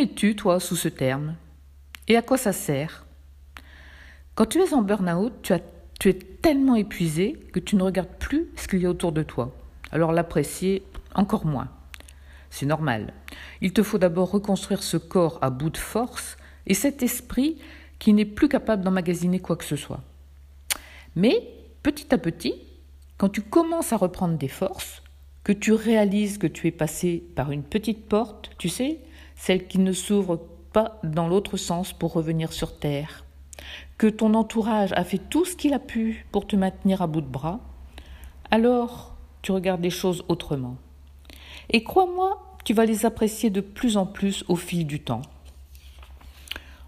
mets-tu, toi, sous ce terme Et à quoi ça sert? Quand tu es en burn-out, tu, tu es tellement épuisé que tu ne regardes plus ce qu'il y a autour de toi. Alors l'apprécier, encore moins. C'est normal. Il te faut d'abord reconstruire ce corps à bout de force et cet esprit qui n'est plus capable d'emmagasiner quoi que ce soit. Mais petit à petit, quand tu commences à reprendre des forces, que tu réalises que tu es passé par une petite porte, tu sais, celle qui ne s'ouvre pas dans l'autre sens pour revenir sur Terre, que ton entourage a fait tout ce qu'il a pu pour te maintenir à bout de bras, alors tu regardes les choses autrement. Et crois-moi, tu vas les apprécier de plus en plus au fil du temps.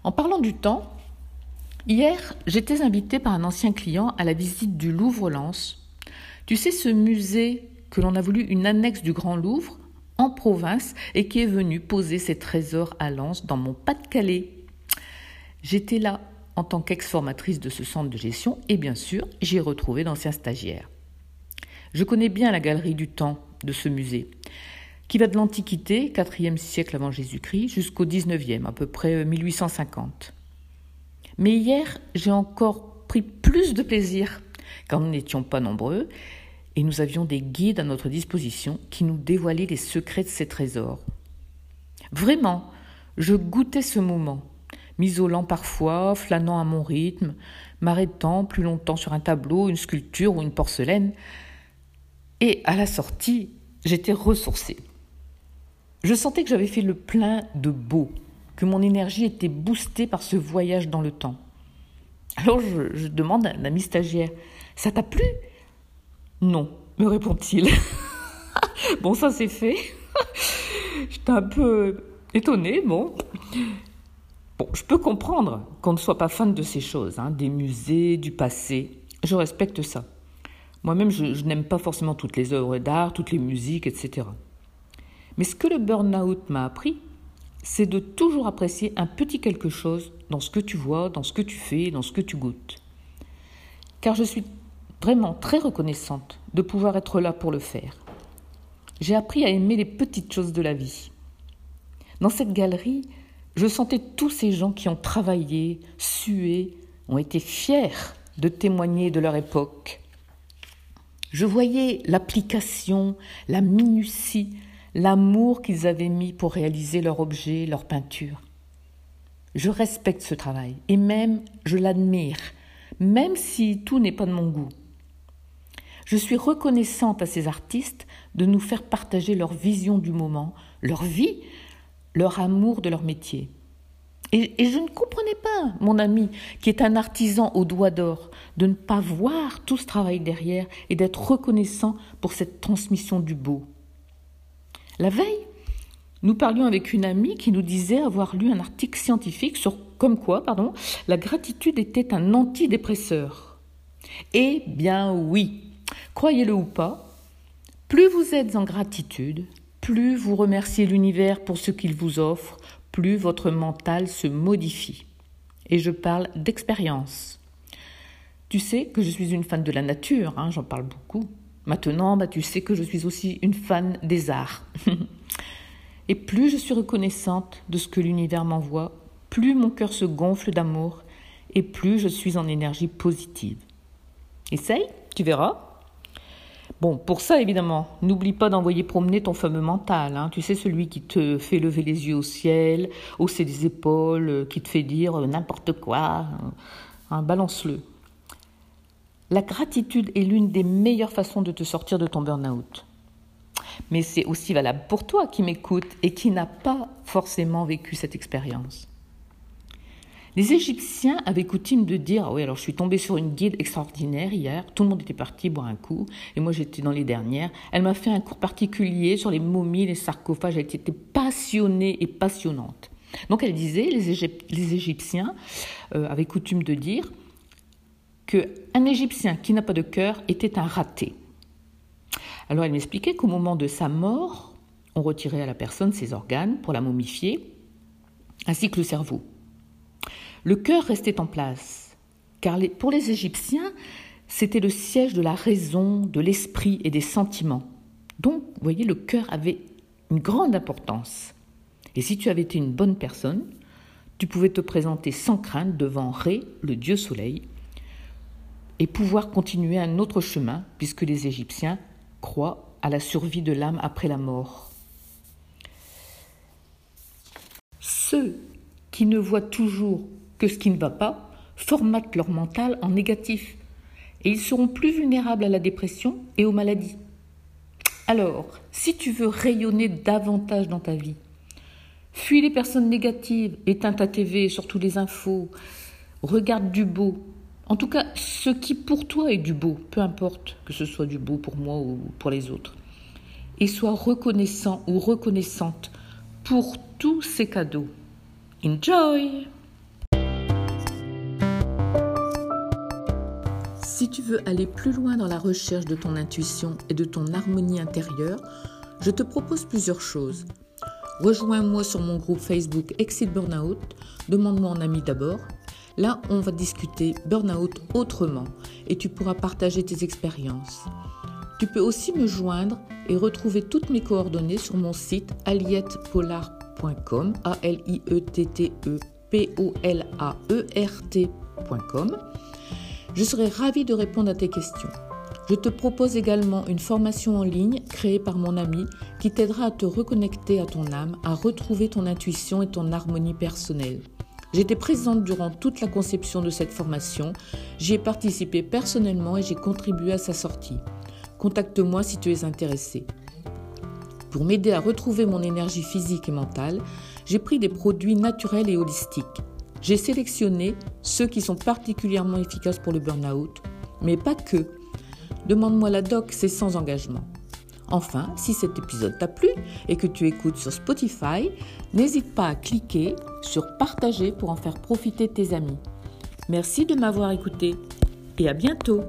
En parlant du temps, hier, j'étais invitée par un ancien client à la visite du Louvre-Lens. Tu sais, ce musée que l'on a voulu une annexe du Grand Louvre en province et qui est venu poser ses trésors à Lens dans mon Pas-de-Calais. J'étais là en tant qu'ex-formatrice de ce centre de gestion et bien sûr, j'y retrouvé d'anciens stagiaires. Je connais bien la galerie du temps de ce musée, qui va de l'Antiquité, 4e siècle avant Jésus-Christ, jusqu'au 19e, à peu près 1850. Mais hier, j'ai encore pris plus de plaisir, car nous n'étions pas nombreux, et nous avions des guides à notre disposition qui nous dévoilaient les secrets de ces trésors. Vraiment, je goûtais ce moment, m'isolant parfois, flânant à mon rythme, m'arrêtant plus longtemps sur un tableau, une sculpture ou une porcelaine, et à la sortie, j'étais ressourcée. Je sentais que j'avais fait le plein de beau, que mon énergie était boostée par ce voyage dans le temps. Alors je, demande à un ami stagiaire Ça t'a plu? Non, me répond-il. bon, ça c'est fait. J'étais un peu étonnée, bon. Bon, je peux comprendre qu'on ne soit pas fan de ces choses, hein, des musées, du passé. Je respecte ça. Moi-même, je, n'aime pas forcément toutes les œuvres d'art, toutes les musiques, etc. Mais ce que le burn-out m'a appris, c'est de toujours apprécier un petit quelque chose dans ce que tu vois, dans ce que tu fais, dans ce que tu goûtes. Car je suis vraiment très reconnaissante de pouvoir être là pour le faire. J'ai appris à aimer les petites choses de la vie. Dans cette galerie, je sentais tous ces gens qui ont travaillé, sué, ont été fiers de témoigner de leur époque, je voyais l'application, la minutie, l'amour qu'ils avaient mis pour réaliser leur objet, leur peinture. Je respecte ce travail et même je l'admire, même si tout n'est pas de mon goût. Je suis reconnaissante à ces artistes de nous faire partager leur vision du moment, leur vie, leur amour de leur métier. Et, je ne comprenais pas, mon ami, qui est un artisan au doigt d'or, de ne pas voir tout ce travail derrière et d'être reconnaissant pour cette transmission du beau. La veille, nous parlions avec une amie qui nous disait avoir lu un article scientifique sur comme quoi, pardon, la gratitude était un antidépresseur. Eh bien oui, croyez-le ou pas, plus vous êtes en gratitude, plus vous remerciez l'univers pour ce qu'il vous offre, plus votre mental se modifie. Et je parle d'expérience. Tu sais que je suis une fan de la nature, hein, j'en parle beaucoup. Maintenant, bah, tu sais que je suis aussi une fan des arts. et plus je suis reconnaissante de ce que l'univers m'envoie, plus mon cœur se gonfle d'amour et plus je suis en énergie positive. Essaye, tu verras. Bon, pour ça, évidemment, n'oublie pas d'envoyer promener ton fameux mental. Hein. Tu sais, celui qui te fait lever les yeux au ciel, hausser les épaules, euh, qui te fait dire euh, n'importe quoi. Hein. Hein, balance-le. La gratitude est l'une des meilleures façons de te sortir de ton burn-out. Mais c'est aussi valable pour toi qui m'écoutes et qui n'a pas forcément vécu cette expérience. Les Égyptiens avaient coutume de dire, ah oui, alors je suis tombée sur une guide extraordinaire hier, tout le monde était parti boire un coup, et moi j'étais dans les dernières. Elle m'a fait un cours particulier sur les momies, les sarcophages, elle était passionnée et passionnante. Donc elle disait, les, Égyptiens euh, avaient coutume de dire qu'un Égyptien qui n'a pas de cœur était un raté. Alors elle m'expliquait qu'au moment de sa mort, on retirait à la personne ses organes pour la momifier, ainsi que le cerveau. Le cœur restait en place, car pour les Égyptiens, c'était le siège de la raison, de l'esprit et des sentiments. Donc, vous voyez, le cœur avait une grande importance. Et si tu avais été une bonne personne, tu pouvais te présenter sans crainte devant Ré, le dieu soleil, et pouvoir continuer un autre chemin, puisque les Égyptiens croient à la survie de l'âme après la mort. Ceux qui ne voient toujours que ce qui ne va pas formatent leur mental en négatif et ils seront plus vulnérables à la dépression et aux maladies. Alors, si tu veux rayonner davantage dans ta vie, fuis les personnes négatives, éteins ta TV, surtout les infos, regarde du beau, en tout cas, ce qui pour toi est du beau, peu importe que ce soit du beau pour moi ou pour les autres. Et sois reconnaissant ou reconnaissante pour tous ces cadeaux. Enjoy Si tu veux aller plus loin dans la recherche de ton intuition et de ton harmonie intérieure, je te propose plusieurs choses. Rejoins-moi sur mon groupe Facebook Exit Burnout, demande-moi en ami d'abord, Là, on va discuter burn-out autrement et tu pourras partager tes expériences. Tu peux aussi me joindre et retrouver toutes mes coordonnées sur mon site aliettepolar.com, a l i e t t e p o l a e r t.com. Je serai ravie de répondre à tes questions. Je te propose également une formation en ligne créée par mon ami qui t'aidera à te reconnecter à ton âme, à retrouver ton intuition et ton harmonie personnelle. J'étais présente durant toute la conception de cette formation. J'y ai participé personnellement et j'ai contribué à sa sortie. Contacte-moi si tu es intéressé. Pour m'aider à retrouver mon énergie physique et mentale, j'ai pris des produits naturels et holistiques. J'ai sélectionné ceux qui sont particulièrement efficaces pour le burn-out, mais pas que. Demande-moi la doc, c'est sans engagement. Enfin, si cet épisode t'a plu et que tu écoutes sur Spotify, n'hésite pas à cliquer sur partager pour en faire profiter tes amis. Merci de m'avoir écouté et à bientôt